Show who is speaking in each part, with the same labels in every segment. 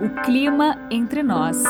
Speaker 1: O clima entre nós.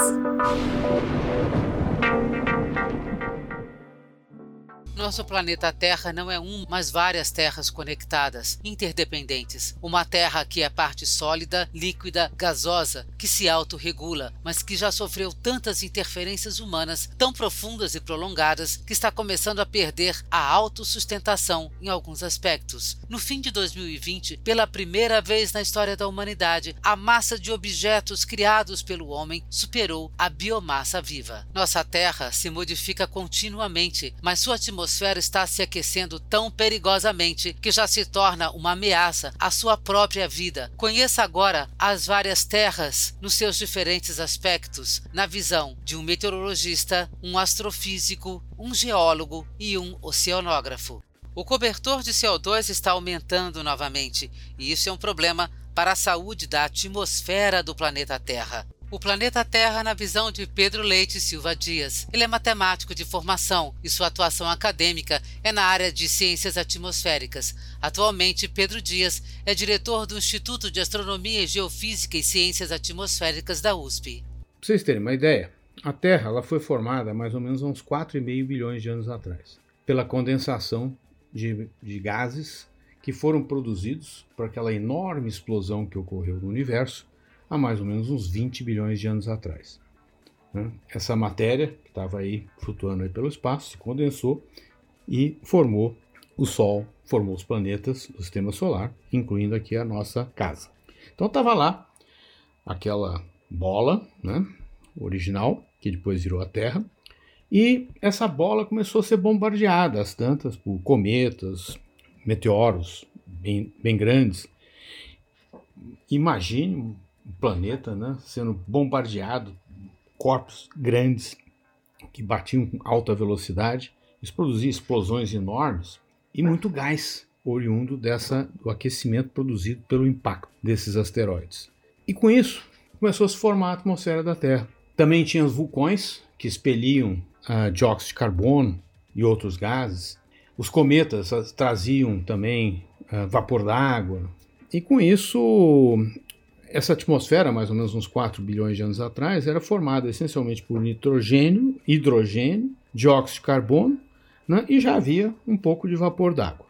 Speaker 2: Nosso planeta Terra não é um, mas várias terras conectadas, interdependentes. Uma terra que é parte sólida, líquida, gasosa, que se autorregula, mas que já sofreu tantas interferências humanas tão profundas e prolongadas que está começando a perder a autossustentação em alguns aspectos. No fim de 2020, pela primeira vez na história da humanidade, a massa de objetos criados pelo homem superou a biomassa viva. Nossa Terra se modifica continuamente, mas sua atmosfera atmosfera está se aquecendo tão perigosamente que já se torna uma ameaça à sua própria vida. Conheça agora as várias terras nos seus diferentes aspectos, na visão de um meteorologista, um astrofísico, um geólogo e um oceanógrafo. O cobertor de CO2 está aumentando novamente, e isso é um problema para a saúde da atmosfera do planeta Terra. O planeta Terra na visão de Pedro Leite Silva Dias. Ele é matemático de formação e sua atuação acadêmica é na área de ciências atmosféricas. Atualmente, Pedro Dias é diretor do Instituto de Astronomia, Geofísica e Ciências Atmosféricas da USP.
Speaker 3: Para vocês terem uma ideia, a Terra ela foi formada mais ou menos há uns 4,5 bilhões de anos atrás, pela condensação de, de gases que foram produzidos por aquela enorme explosão que ocorreu no universo há mais ou menos uns 20 bilhões de anos atrás. Né? Essa matéria, que estava aí flutuando aí pelo espaço, se condensou e formou o Sol, formou os planetas do sistema solar, incluindo aqui a nossa casa. Então estava lá aquela bola né, original, que depois virou a Terra, e essa bola começou a ser bombardeada, às tantas, por cometas, meteoros bem, bem grandes. Imagine planeta né, sendo bombardeado, corpos grandes que batiam com alta velocidade, isso produzia explosões enormes e muito gás oriundo dessa, do aquecimento produzido pelo impacto desses asteroides. E com isso começou a se formar a atmosfera da Terra. Também tinha os vulcões que expeliam uh, dióxido de carbono e outros gases. Os cometas uh, traziam também uh, vapor d'água. E com isso essa atmosfera, mais ou menos uns 4 bilhões de anos atrás, era formada essencialmente por nitrogênio, hidrogênio, dióxido de carbono né, e já havia um pouco de vapor d'água.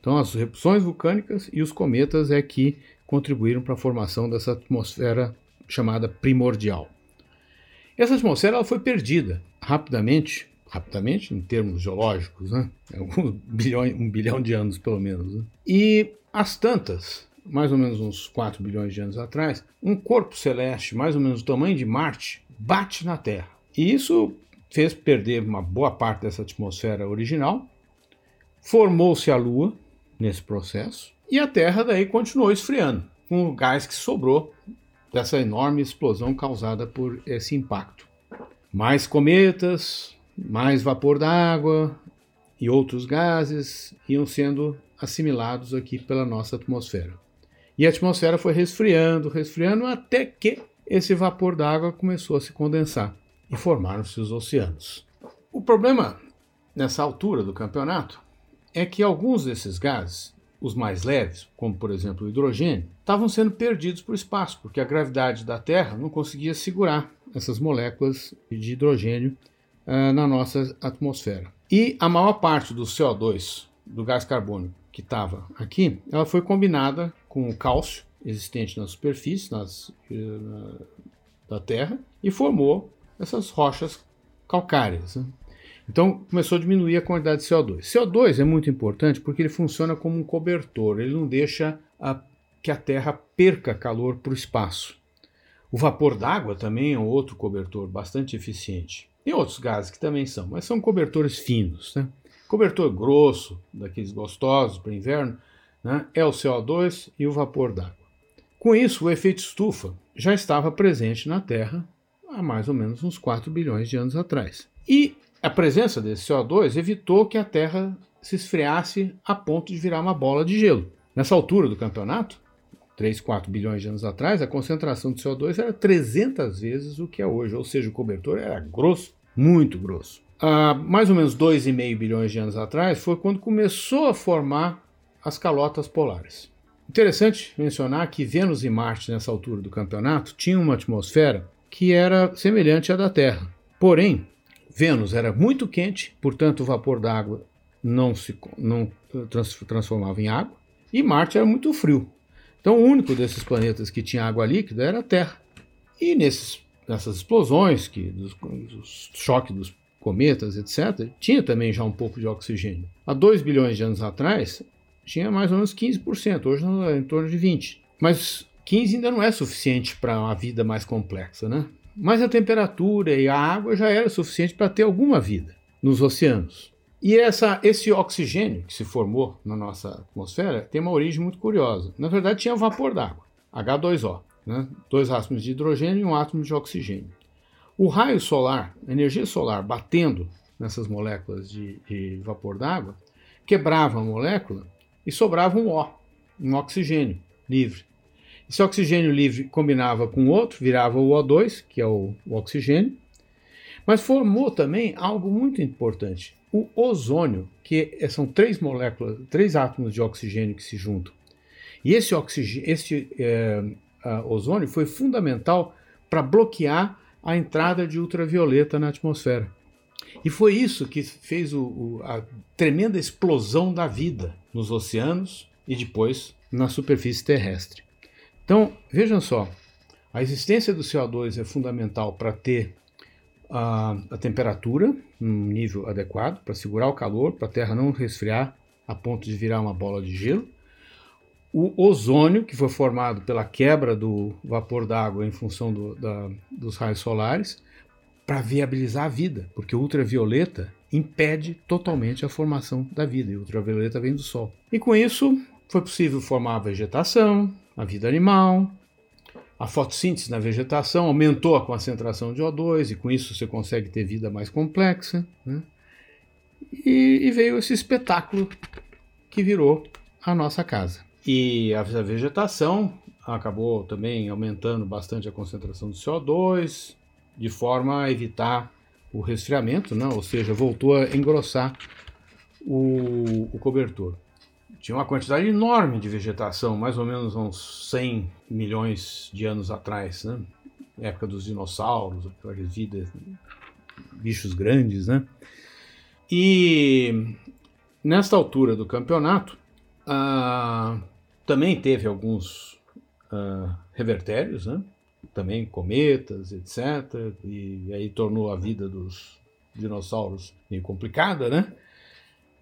Speaker 3: Então, as erupções vulcânicas e os cometas é que contribuíram para a formação dessa atmosfera chamada primordial. Essa atmosfera ela foi perdida rapidamente, rapidamente em termos geológicos, né? um, bilhão, um bilhão de anos pelo menos. Né? E as tantas, mais ou menos uns 4 bilhões de anos atrás, um corpo celeste, mais ou menos do tamanho de Marte, bate na Terra. E isso fez perder uma boa parte dessa atmosfera original, formou-se a Lua nesse processo, e a Terra daí continuou esfriando, com o gás que sobrou dessa enorme explosão causada por esse impacto. Mais cometas, mais vapor d'água e outros gases iam sendo assimilados aqui pela nossa atmosfera. E a atmosfera foi resfriando, resfriando, até que esse vapor d'água começou a se condensar e formaram-se os oceanos. O problema nessa altura do campeonato é que alguns desses gases, os mais leves, como por exemplo o hidrogênio, estavam sendo perdidos para o espaço, porque a gravidade da Terra não conseguia segurar essas moléculas de hidrogênio uh, na nossa atmosfera. E a maior parte do CO2, do gás carbônico que estava aqui, ela foi combinada com o cálcio existente na superfície nas, na, da Terra e formou essas rochas calcárias. Né? Então começou a diminuir a quantidade de CO2. CO2 é muito importante porque ele funciona como um cobertor, ele não deixa a, que a Terra perca calor para o espaço. O vapor d'água também é outro cobertor bastante eficiente. Tem outros gases que também são, mas são cobertores finos. Né? Cobertor grosso, daqueles gostosos para inverno, né, é o CO2 e o vapor d'água. Com isso, o efeito estufa já estava presente na Terra há mais ou menos uns 4 bilhões de anos atrás. E a presença desse CO2 evitou que a Terra se esfriasse a ponto de virar uma bola de gelo. Nessa altura do campeonato, 3, 4 bilhões de anos atrás, a concentração de CO2 era 300 vezes o que é hoje, ou seja, o cobertor era grosso, muito grosso. Há mais ou menos 2,5 bilhões de anos atrás foi quando começou a formar as calotas polares. Interessante mencionar que Vênus e Marte, nessa altura do campeonato, tinham uma atmosfera que era semelhante à da Terra. Porém, Vênus era muito quente, portanto, o vapor d'água não se não trans, transformava em água, e Marte era muito frio. Então, o único desses planetas que tinha água líquida era a Terra. E nesses, nessas explosões, que, dos, dos choques dos cometas, etc., tinha também já um pouco de oxigênio. Há 2 bilhões de anos atrás, tinha mais ou menos 15%, hoje é em torno de 20%. Mas 15 ainda não é suficiente para uma vida mais complexa, né? Mas a temperatura e a água já era suficiente para ter alguma vida nos oceanos. E essa, esse oxigênio que se formou na nossa atmosfera tem uma origem muito curiosa. Na verdade, tinha vapor d'água, H2O, né? dois átomos de hidrogênio e um átomo de oxigênio. O raio solar, a energia solar batendo nessas moléculas de, de vapor d'água, quebrava a molécula e sobrava um O, um oxigênio livre. Esse oxigênio livre combinava com outro, virava o O2, que é o, o oxigênio, mas formou também algo muito importante, o ozônio, que são três moléculas, três átomos de oxigênio que se juntam. E esse, oxigênio, esse é, ozônio foi fundamental para bloquear a entrada de ultravioleta na atmosfera. E foi isso que fez o, o, a tremenda explosão da vida nos oceanos e depois na superfície terrestre. Então, vejam só, a existência do CO2 é fundamental para ter a, a temperatura num nível adequado, para segurar o calor, para a Terra não resfriar a ponto de virar uma bola de gelo. O ozônio, que foi formado pela quebra do vapor d'água em função do, da, dos raios solares, para viabilizar a vida, porque o ultravioleta impede totalmente a formação da vida, e o ultravioleta vem do Sol. E com isso foi possível formar a vegetação, a vida animal, a fotossíntese na vegetação aumentou a concentração de O2 e com isso você consegue ter vida mais complexa. Né? E, e, veio esse espetáculo que virou a nossa casa. E a vegetação acabou também aumentando bastante a concentração de CO2, de forma a evitar o resfriamento, né? ou seja, voltou a engrossar o, o cobertor. Tinha uma quantidade enorme de vegetação, mais ou menos uns 100 milhões de anos atrás, né? época dos dinossauros, aquelas vidas, bichos grandes, né? E nesta altura do campeonato, ah, também teve alguns ah, revertérios, né? Também cometas, etc. E aí tornou a vida dos dinossauros meio complicada, né?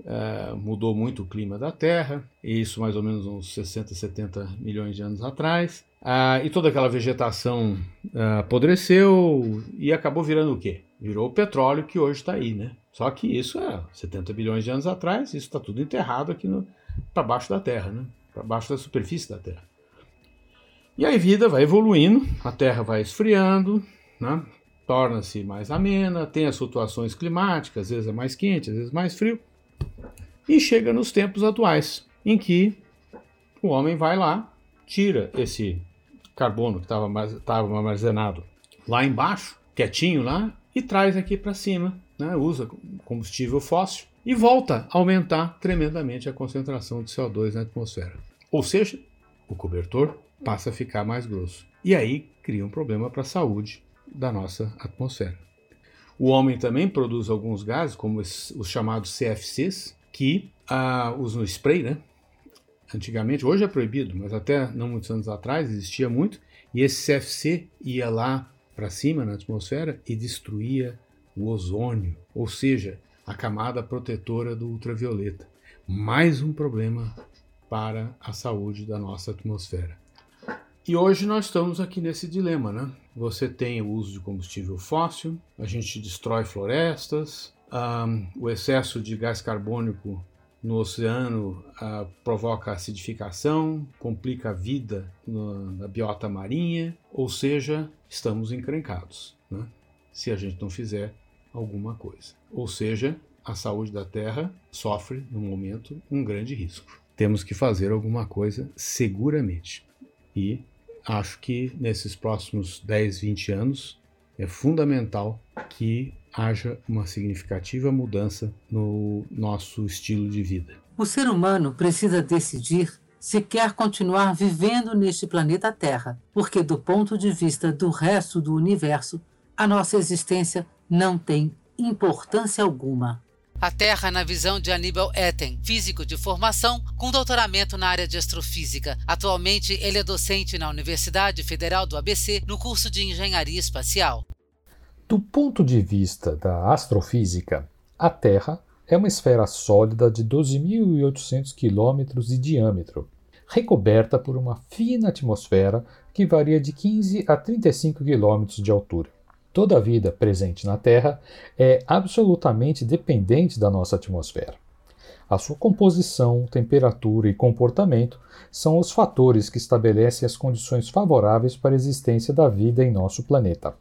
Speaker 3: Uh, mudou muito o clima da Terra, isso mais ou menos uns 60, 70 milhões de anos atrás. Uh, e toda aquela vegetação uh, apodreceu e acabou virando o quê? Virou o petróleo que hoje está aí, né? Só que isso é 70 bilhões de anos atrás, isso está tudo enterrado aqui para baixo da Terra, né? Para baixo da superfície da Terra. E aí vida vai evoluindo, a Terra vai esfriando, né? torna-se mais amena, tem as flutuações climáticas, às vezes é mais quente, às vezes mais frio, e chega nos tempos atuais, em que o homem vai lá, tira esse carbono que estava armazenado lá embaixo, quietinho lá, e traz aqui para cima, né? usa combustível fóssil e volta a aumentar tremendamente a concentração de CO2 na atmosfera. Ou seja, o cobertor passa a ficar mais grosso. E aí cria um problema para a saúde da nossa atmosfera. O homem também produz alguns gases, como os chamados CFCs, que ah, usam spray, né? Antigamente, hoje é proibido, mas até não muitos anos atrás existia muito, e esse CFC ia lá para cima na atmosfera e destruía o ozônio, ou seja, a camada protetora do ultravioleta. Mais um problema para a saúde da nossa atmosfera. E hoje nós estamos aqui nesse dilema, né? Você tem o uso de combustível fóssil, a gente destrói florestas, um, o excesso de gás carbônico no oceano uh, provoca acidificação, complica a vida na biota marinha, ou seja, estamos encrencados, né? se a gente não fizer alguma coisa. Ou seja, a saúde da Terra sofre, no momento, um grande risco. Temos que fazer alguma coisa seguramente. E acho que nesses próximos 10, 20 anos é fundamental que haja uma significativa mudança no nosso estilo de vida.
Speaker 4: O ser humano precisa decidir se quer continuar vivendo neste planeta Terra, porque, do ponto de vista do resto do universo, a nossa existência não tem importância alguma.
Speaker 2: A Terra na visão de Aníbal Etten, físico de formação, com doutoramento na área de astrofísica. Atualmente, ele é docente na Universidade Federal do ABC no curso de Engenharia Espacial.
Speaker 5: Do ponto de vista da astrofísica, a Terra é uma esfera sólida de 12.800 km de diâmetro, recoberta por uma fina atmosfera que varia de 15 a 35 km de altura. Toda a vida presente na Terra é absolutamente dependente da nossa atmosfera. A sua composição, temperatura e comportamento são os fatores que estabelecem as condições favoráveis para a existência da vida em nosso planeta.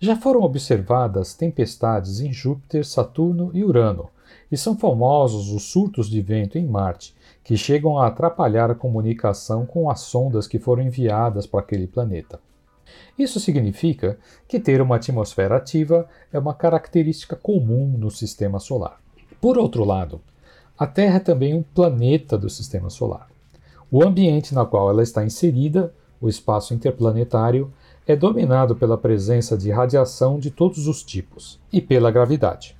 Speaker 5: Já foram observadas tempestades em Júpiter, Saturno e Urano, e são famosos os surtos de vento em Marte, que chegam a atrapalhar a comunicação com as sondas que foram enviadas para aquele planeta. Isso significa que ter uma atmosfera ativa é uma característica comum no sistema solar. Por outro lado, a Terra é também um planeta do sistema solar. O ambiente na qual ela está inserida, o espaço interplanetário, é dominado pela presença de radiação de todos os tipos e pela gravidade.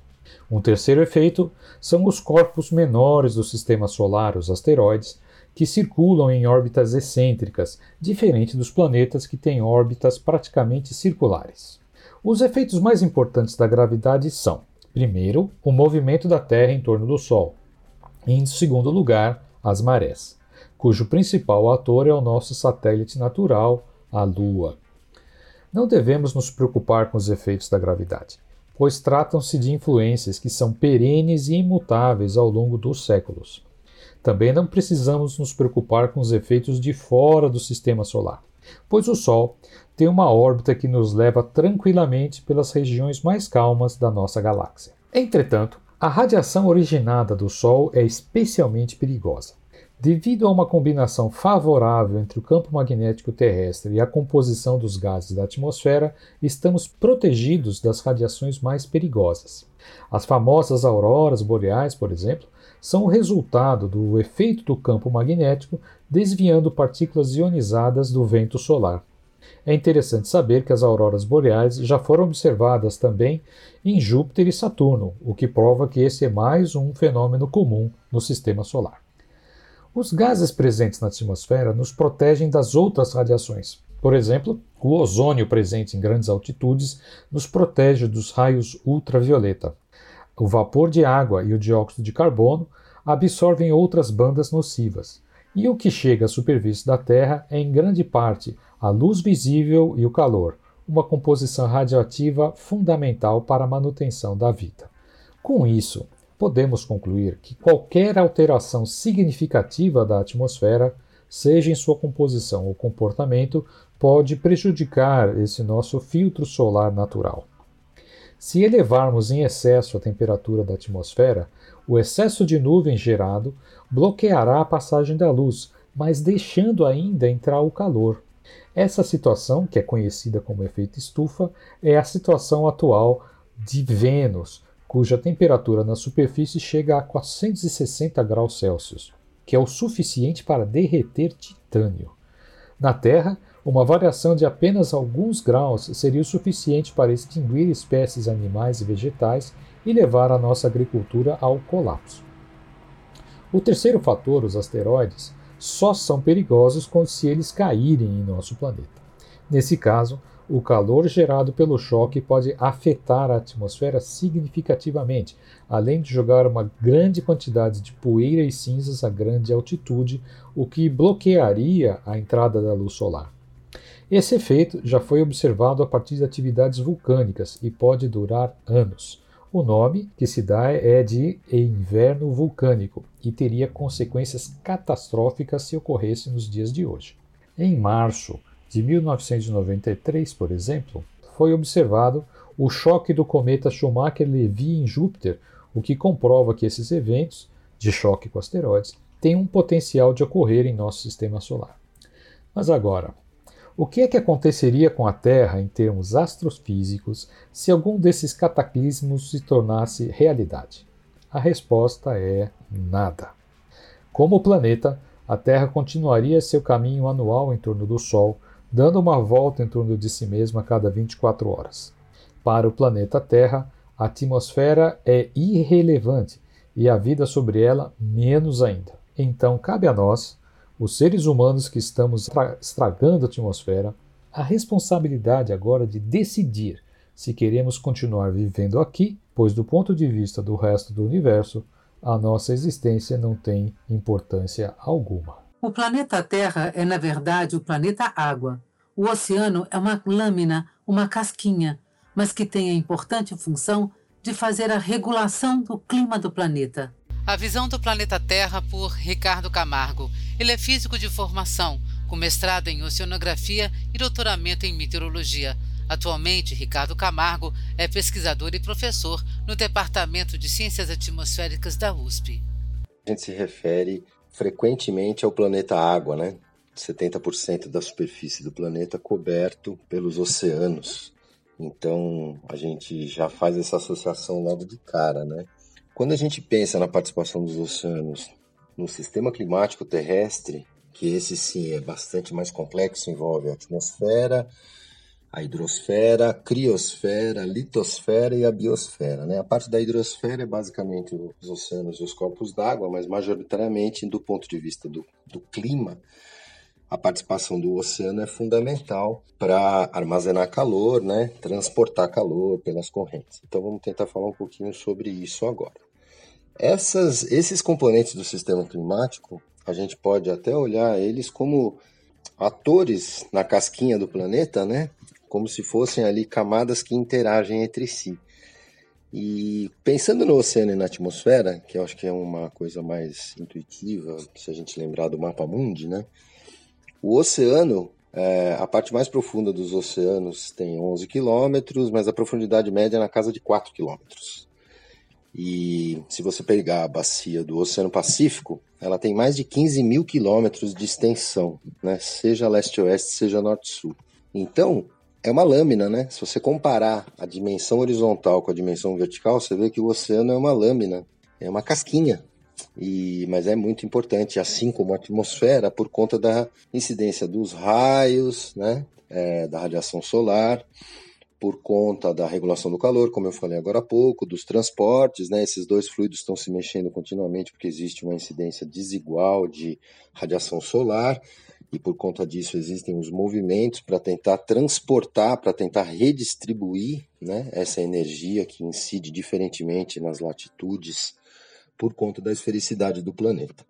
Speaker 5: Um terceiro efeito são os corpos menores do sistema solar, os asteroides, que circulam em órbitas excêntricas, diferente dos planetas que têm órbitas praticamente circulares. Os efeitos mais importantes da gravidade são, primeiro, o movimento da Terra em torno do Sol, e, em segundo lugar, as marés, cujo principal ator é o nosso satélite natural, a Lua. Não devemos nos preocupar com os efeitos da gravidade, pois tratam-se de influências que são perenes e imutáveis ao longo dos séculos. Também não precisamos nos preocupar com os efeitos de fora do sistema solar, pois o Sol tem uma órbita que nos leva tranquilamente pelas regiões mais calmas da nossa galáxia. Entretanto, a radiação originada do Sol é especialmente perigosa. Devido a uma combinação favorável entre o campo magnético terrestre e a composição dos gases da atmosfera, estamos protegidos das radiações mais perigosas. As famosas auroras boreais, por exemplo, são o resultado do efeito do campo magnético desviando partículas ionizadas do vento solar. É interessante saber que as auroras boreais já foram observadas também em Júpiter e Saturno, o que prova que esse é mais um fenômeno comum no sistema solar. Os gases presentes na atmosfera nos protegem das outras radiações. Por exemplo, o ozônio presente em grandes altitudes nos protege dos raios ultravioleta. O vapor de água e o dióxido de carbono absorvem outras bandas nocivas, e o que chega à superfície da Terra é em grande parte a luz visível e o calor, uma composição radioativa fundamental para a manutenção da vida. Com isso, podemos concluir que qualquer alteração significativa da atmosfera, seja em sua composição ou comportamento, pode prejudicar esse nosso filtro solar natural. Se elevarmos em excesso a temperatura da atmosfera, o excesso de nuvem gerado bloqueará a passagem da luz, mas deixando ainda entrar o calor. Essa situação, que é conhecida como efeito estufa, é a situação atual de Vênus, cuja temperatura na superfície chega a 460 graus Celsius, que é o suficiente para derreter titânio. Na Terra, uma variação de apenas alguns graus seria o suficiente para extinguir espécies animais e vegetais e levar a nossa agricultura ao colapso. O terceiro fator, os asteroides, só são perigosos quando se eles caírem em nosso planeta. Nesse caso, o calor gerado pelo choque pode afetar a atmosfera significativamente, além de jogar uma grande quantidade de poeira e cinzas a grande altitude, o que bloquearia a entrada da luz solar. Esse efeito já foi observado a partir de atividades vulcânicas e pode durar anos. O nome que se dá é de inverno vulcânico e teria consequências catastróficas se ocorresse nos dias de hoje. Em março de 1993, por exemplo, foi observado o choque do cometa Schumacher-Levy em Júpiter, o que comprova que esses eventos de choque com asteroides têm um potencial de ocorrer em nosso sistema solar. Mas agora, o que é que aconteceria com a Terra em termos astrofísicos se algum desses cataclismos se tornasse realidade? A resposta é nada. Como planeta, a Terra continuaria seu caminho anual em torno do Sol, dando uma volta em torno de si mesma a cada 24 horas. Para o planeta Terra, a atmosfera é irrelevante e a vida sobre ela menos ainda. Então, cabe a nós, os seres humanos que estamos estragando a atmosfera, a responsabilidade agora de decidir se queremos continuar vivendo aqui, pois, do ponto de vista do resto do universo, a nossa existência não tem importância alguma.
Speaker 4: O planeta Terra é, na verdade, o planeta Água. O oceano é uma lâmina, uma casquinha, mas que tem a importante função de fazer a regulação do clima do planeta.
Speaker 2: A visão do planeta Terra por Ricardo Camargo. Ele é físico de formação, com mestrado em oceanografia e doutoramento em meteorologia. Atualmente, Ricardo Camargo é pesquisador e professor no Departamento de Ciências Atmosféricas da USP.
Speaker 6: A gente se refere frequentemente ao planeta Água, né? 70% da superfície do planeta coberto pelos oceanos. Então, a gente já faz essa associação logo de cara, né? Quando a gente pensa na participação dos oceanos no sistema climático terrestre, que esse sim é bastante mais complexo, envolve a atmosfera, a hidrosfera, a criosfera, a litosfera e a biosfera. Né? A parte da hidrosfera é basicamente os oceanos e os corpos d'água, mas majoritariamente, do ponto de vista do, do clima, a participação do oceano é fundamental para armazenar calor, né? transportar calor pelas correntes. Então vamos tentar falar um pouquinho sobre isso agora. Essas, esses componentes do sistema climático, a gente pode até olhar eles como atores na casquinha do planeta, né? como se fossem ali camadas que interagem entre si. E pensando no oceano e na atmosfera, que eu acho que é uma coisa mais intuitiva, se a gente lembrar do mapa mundi, né? O oceano, é, a parte mais profunda dos oceanos tem 11 quilômetros, mas a profundidade média é na casa de 4 quilômetros. E se você pegar a bacia do Oceano Pacífico, ela tem mais de 15 mil quilômetros de extensão, né? seja leste-oeste, seja norte-sul. Então, é uma lâmina, né? Se você comparar a dimensão horizontal com a dimensão vertical, você vê que o oceano é uma lâmina, é uma casquinha. E, mas é muito importante, assim como a atmosfera, por conta da incidência dos raios, né? É, da radiação solar, por conta da regulação do calor, como eu falei agora há pouco, dos transportes, né? Esses dois fluidos estão se mexendo continuamente porque existe uma incidência desigual de radiação solar e por conta disso existem os movimentos para tentar transportar, para tentar redistribuir né, essa energia que incide diferentemente nas latitudes por conta da esfericidade do planeta,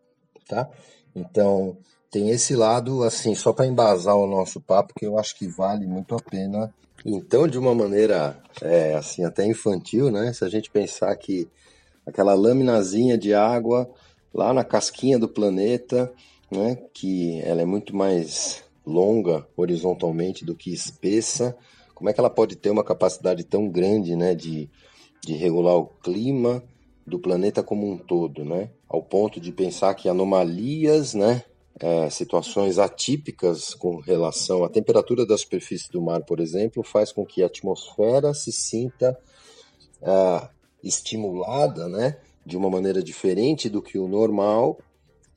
Speaker 6: tá? Então, tem esse lado, assim, só para embasar o nosso papo, que eu acho que vale muito a pena. Então, de uma maneira, é, assim, até infantil, né? Se a gente pensar que aquela laminazinha de água lá na casquinha do planeta, né, que ela é muito mais longa horizontalmente do que espessa, como é que ela pode ter uma capacidade tão grande né, de, de regular o clima do planeta como um todo, né? ao ponto de pensar que anomalias, né, é, situações atípicas com relação à temperatura da superfície do mar, por exemplo, faz com que a atmosfera se sinta é, estimulada né, de uma maneira diferente do que o normal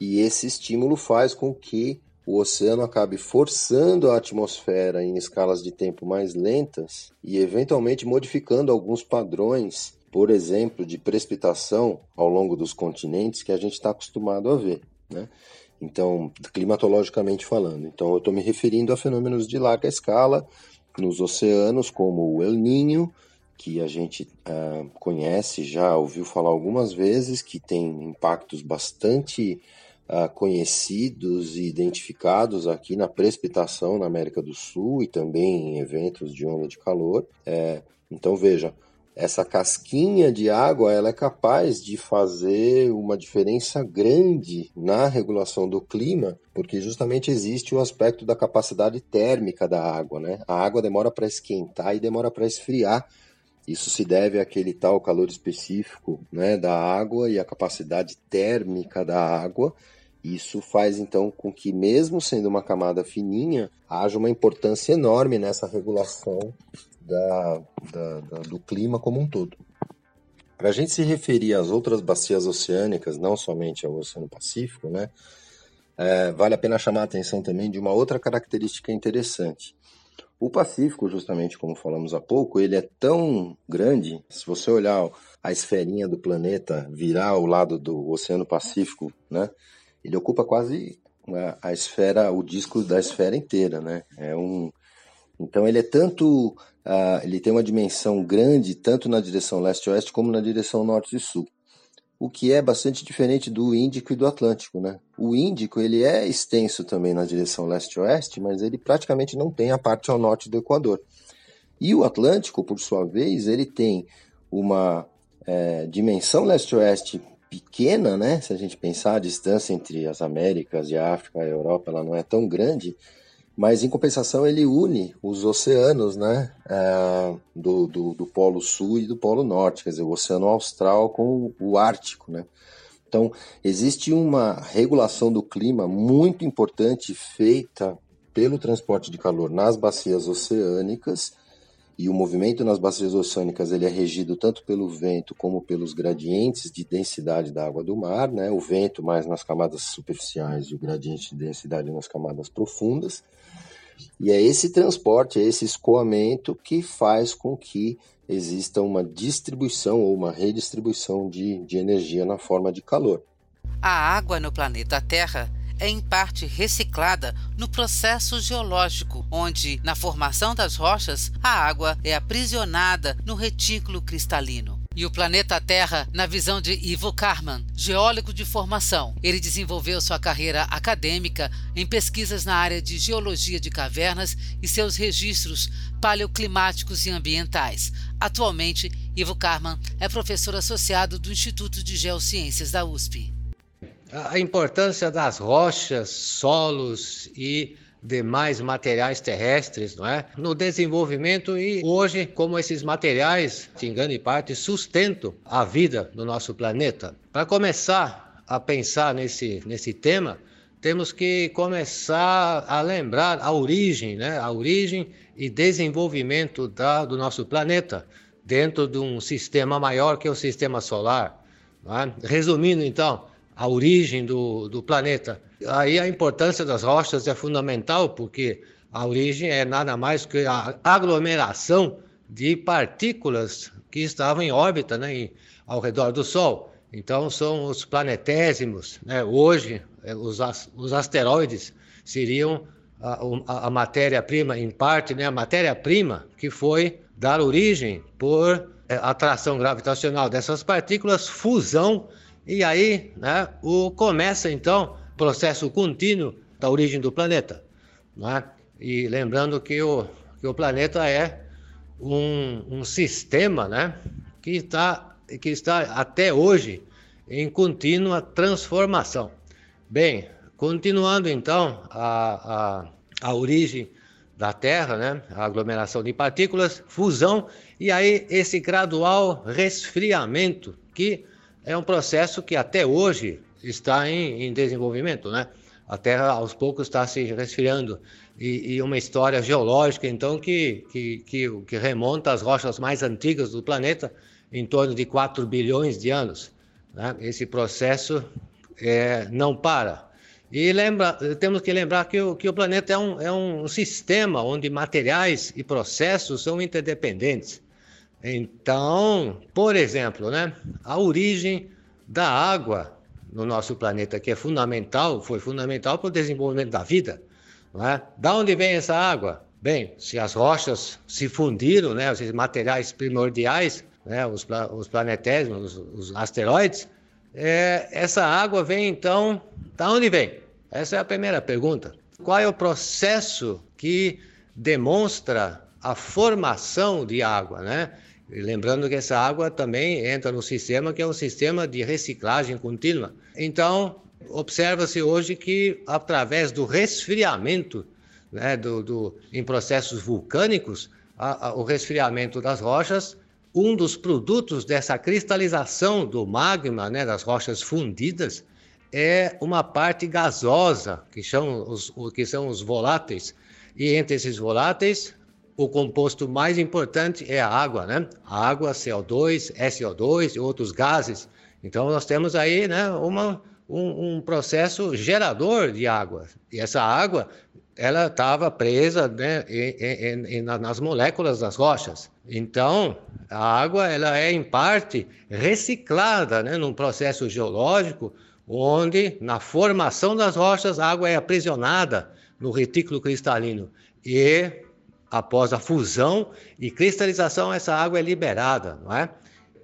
Speaker 6: e esse estímulo faz com que o oceano acabe forçando a atmosfera em escalas de tempo mais lentas e eventualmente modificando alguns padrões, por exemplo, de precipitação ao longo dos continentes que a gente está acostumado a ver. Né? Então, climatologicamente falando. Então, eu estou me referindo a fenômenos de larga escala nos oceanos, como o El Ninho, que a gente uh, conhece, já ouviu falar algumas vezes, que tem impactos bastante uh, conhecidos e identificados aqui na precipitação na América do Sul e também em eventos de onda de calor. É, então veja, essa casquinha de água ela é capaz de fazer uma diferença grande na regulação do clima, porque justamente existe o aspecto da capacidade térmica da água, né? A água demora para esquentar e demora para esfriar. Isso se deve àquele tal calor específico né, da água e a capacidade térmica da água isso faz então com que, mesmo sendo uma camada fininha, haja uma importância enorme nessa regulação da, da, da, do clima como um todo. Para a gente se referir às outras bacias oceânicas, não somente ao Oceano Pacífico, né, é, vale a pena chamar a atenção também de uma outra característica interessante. O Pacífico, justamente como falamos há pouco, ele é tão grande, se você olhar a esferinha do planeta virar ao lado do Oceano Pacífico, né, ele ocupa quase a, a esfera, o disco da esfera inteira, né? É um, então ele é tanto, uh, ele tem uma dimensão grande tanto na direção leste-oeste como na direção norte e sul o que é bastante diferente do Índico e do Atlântico, né? O Índico ele é extenso também na direção leste-oeste, mas ele praticamente não tem a parte ao norte do Equador. E o Atlântico, por sua vez, ele tem uma é, dimensão leste-oeste pequena, né? Se a gente pensar a distância entre as Américas e a África e a Europa, ela não é tão grande, mas em compensação ele une os oceanos né, é, do, do, do, Polo Sul e do Polo Norte, quer dizer, o Oceano Austral com o Ártico. Né? Então, existe uma regulação do clima muito importante feita pelo transporte de calor nas bacias oceânicas, e o movimento nas bacias oceânicas ele é regido tanto pelo vento como pelos gradientes de densidade da água do mar, né? o vento mais nas camadas superficiais e o gradiente de densidade nas camadas profundas. E é esse transporte, é esse escoamento que faz com que exista uma distribuição ou uma redistribuição de, de energia na forma de calor.
Speaker 2: A água no planeta Terra é em parte reciclada no processo geológico, onde, na formação das rochas, a água é aprisionada no retículo cristalino e o planeta Terra na visão de Ivo Karman, geólogo de formação. Ele desenvolveu sua carreira acadêmica em pesquisas na área de geologia de cavernas e seus registros paleoclimáticos e ambientais. Atualmente, Ivo Karman é professor associado do Instituto de Geociências da USP.
Speaker 7: A importância das rochas, solos e demais materiais terrestres, não é? No desenvolvimento e hoje como esses materiais, em grande parte, sustentam a vida do nosso planeta. Para começar a pensar nesse nesse tema, temos que começar a lembrar a origem, né? A origem e desenvolvimento da, do nosso planeta dentro de um sistema maior que o sistema solar. É? Resumindo, então, a origem do, do planeta. Aí a importância das rochas é fundamental, porque a origem é nada mais que a aglomeração de partículas que estavam em órbita né, em, ao redor do Sol. Então, são os planetésimos. Né? Hoje, é, os, os asteroides seriam a, a, a matéria-prima, em parte, né? a matéria-prima que foi dar origem por é, atração gravitacional dessas partículas, fusão e aí, né, o, começa então o processo contínuo da origem do planeta. Né? E lembrando que o, que o planeta é um, um sistema né, que, está, que está até hoje em contínua transformação. Bem, continuando então a, a, a origem da Terra, né? a aglomeração de partículas, fusão e aí esse gradual resfriamento que é um processo que até hoje está em, em desenvolvimento, né? A Terra aos poucos está se resfriando e, e, uma história geológica então que, que, que, que remonta às rochas mais antigas do planeta em torno de 4 bilhões de anos. Né? Esse processo é, não para. E lembra, temos que lembrar que o, que o planeta é um, é um sistema onde materiais e processos são interdependentes. Então, por exemplo, né, a origem da água no nosso planeta, que é fundamental, foi fundamental para o desenvolvimento da vida. Não é? Da onde vem essa água? Bem, se as rochas se fundiram, né, os materiais primordiais, né, os, os planetésimos, os, os asteroides, é, essa água vem então, da onde vem? Essa é a primeira pergunta. Qual é o processo que demonstra a formação de água, né? Lembrando que essa água também entra no sistema que é um sistema de reciclagem contínua. Então, observa-se hoje que através do resfriamento né, do, do, em processos vulcânicos, a, a, o resfriamento das rochas, um dos produtos dessa cristalização do magma, né, das rochas fundidas, é uma parte gasosa, que são os, que são os voláteis. E entre esses voláteis, o composto mais importante é a água, né? A água, CO2, SO2 e outros gases. Então nós temos aí, né, uma um, um processo gerador de água. E essa água ela estava presa né, em, em, nas moléculas das rochas. Então, a água ela é em parte reciclada né, num processo geológico, onde na formação das rochas a água é aprisionada no retículo cristalino e após a fusão e cristalização essa água é liberada, não é?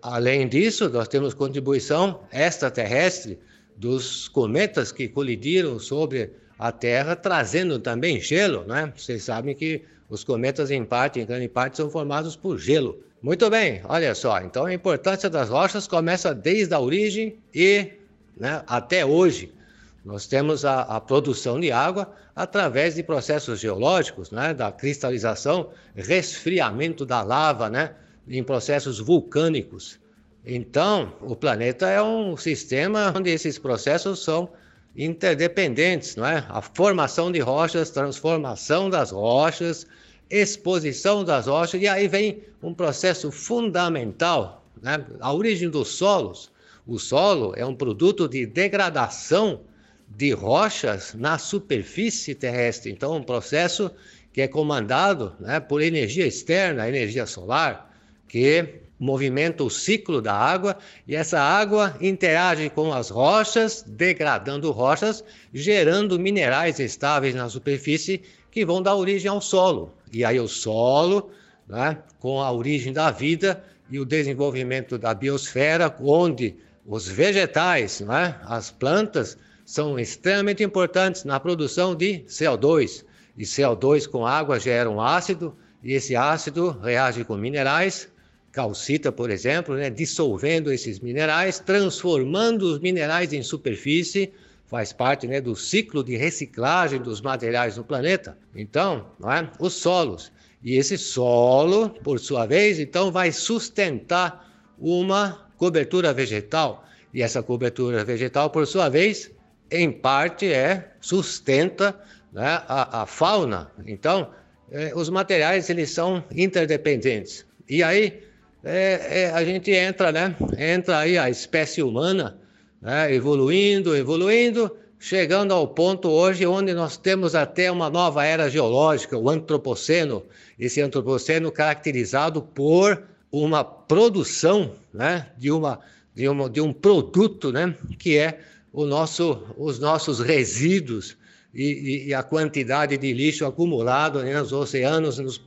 Speaker 7: Além disso, nós temos contribuição extraterrestre dos cometas que colidiram sobre a Terra, trazendo também gelo, né? Vocês sabem que os cometas, em parte, em grande parte, são formados por gelo. Muito bem, olha só. Então, a importância das rochas começa desde a origem e né, até hoje. Nós temos a, a, produção de água através de processos geológicos, né, da cristalização, resfriamento da lava, né, em processos vulcânicos. Então, o planeta é um sistema onde esses processos são interdependentes, não é? A formação de rochas, transformação das rochas, exposição das rochas, e aí vem um processo fundamental, né? A origem dos solos. O solo é um produto de degradação de rochas na superfície terrestre. Então, um processo que é comandado né, por energia externa, energia solar, que movimenta o ciclo da água e essa água interage com as rochas, degradando rochas, gerando minerais estáveis na superfície que vão dar origem ao solo. E aí o solo, né, com a origem da vida e o desenvolvimento da biosfera, onde os vegetais, né, as plantas, são extremamente importantes na produção de CO2. E CO2 com água gera um ácido, e esse ácido reage com minerais, calcita, por exemplo, né, dissolvendo esses minerais, transformando os minerais em superfície, faz parte né, do ciclo de reciclagem dos materiais no planeta. Então, é? os solos. E esse solo, por sua vez, então vai sustentar uma cobertura vegetal. E essa cobertura vegetal, por sua vez, em parte é sustenta né, a, a, fauna. Então, é, os materiais eles são interdependentes. E aí é, é, a gente entra, né? Entra aí a espécie humana, né? evoluindo, evoluindo, chegando ao ponto hoje onde nós temos até uma nova era geológica, o antropoceno. Esse antropoceno caracterizado por uma produção, né? De uma de, uma, de um produto, né? Que é nosso, os nossos resíduos e, e, a quantidade de lixo acumulado né, nos oceanos, nos,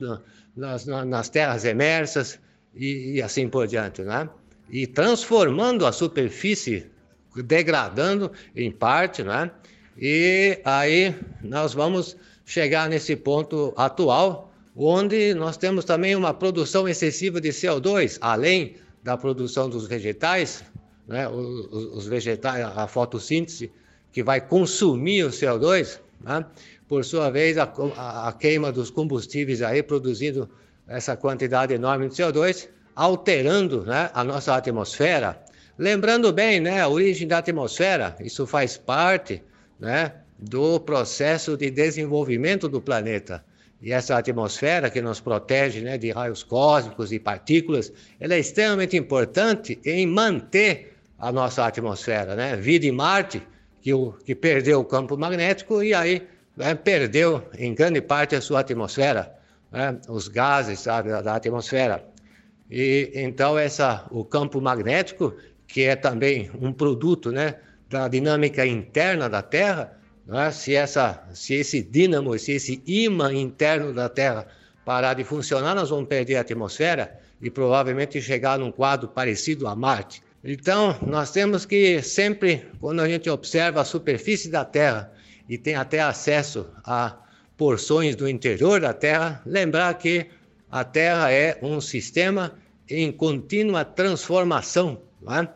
Speaker 7: nas, nas terras emersas, e, e assim por diante, né? E transformando a superfície, degradando em parte, né? E aí nós vamos chegar nesse ponto atual, onde nós temos também uma produção excessiva de CO2, além da produção dos vegetais, né? os, os vegetais, a fotossíntese que vai consumir o CO2, né? por sua vez a, a, queima dos combustíveis aí produzindo essa quantidade enorme de CO2, alterando né, a nossa atmosfera. Lembrando bem, né, a origem da atmosfera, isso faz parte né, do processo de desenvolvimento do planeta. E essa atmosfera que nos protege né, de raios cósmicos e partículas, ela é extremamente importante em manter a nossa atmosfera. Né? Vida em Marte, que, o, que perdeu o campo magnético e aí né, perdeu em grande parte a sua atmosfera né, os gases sabe, da atmosfera. E então essa, o campo magnético, que é também um produto né, da dinâmica interna da Terra, né, se, essa, se esse dínamo, se esse imã interno da Terra parar de funcionar, nós vamos perder a atmosfera e provavelmente chegar num quadro parecido a Marte. Então, nós temos que sempre, quando a gente observa a superfície da Terra e tem até acesso a porções do interior da Terra, lembrar que a Terra é um sistema em contínua transformação. É?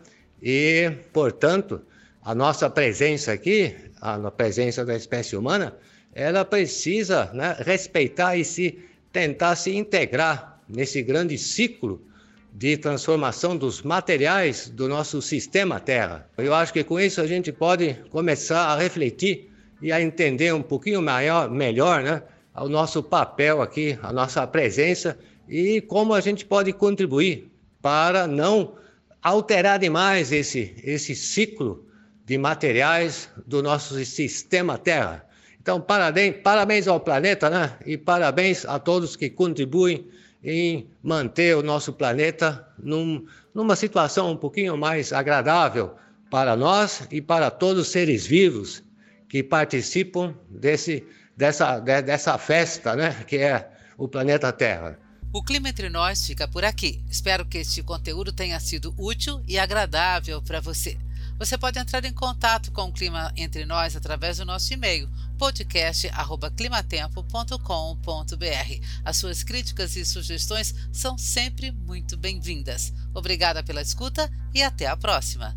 Speaker 7: E, portanto, a nossa presença aqui, a presença da espécie humana, ela precisa né, respeitar e se tentar se integrar nesse grande ciclo de transformação dos materiais do nosso sistema Terra. Eu acho que com isso a gente pode começar a refletir e a entender um pouquinho maior, melhor né, o nosso papel aqui, a nossa presença e como a gente pode contribuir para não alterar demais esse, esse ciclo de materiais do nosso sistema Terra. Então, parabéns, parabéns ao planeta, né? E parabéns a todos que contribuem em manter o nosso planeta num, numa situação um pouquinho mais agradável para nós e para todos os seres vivos que participam desse, dessa, dessa festa, né? Que é o planeta Terra.
Speaker 2: O Clima Entre Nós fica por aqui. Espero que este conteúdo tenha sido útil e agradável para você. Você pode entrar em contato com o Clima Entre Nós através do nosso e-mail podcast@climatempo.com.br. As suas críticas e sugestões são sempre muito bem-vindas. Obrigada pela escuta e até a próxima.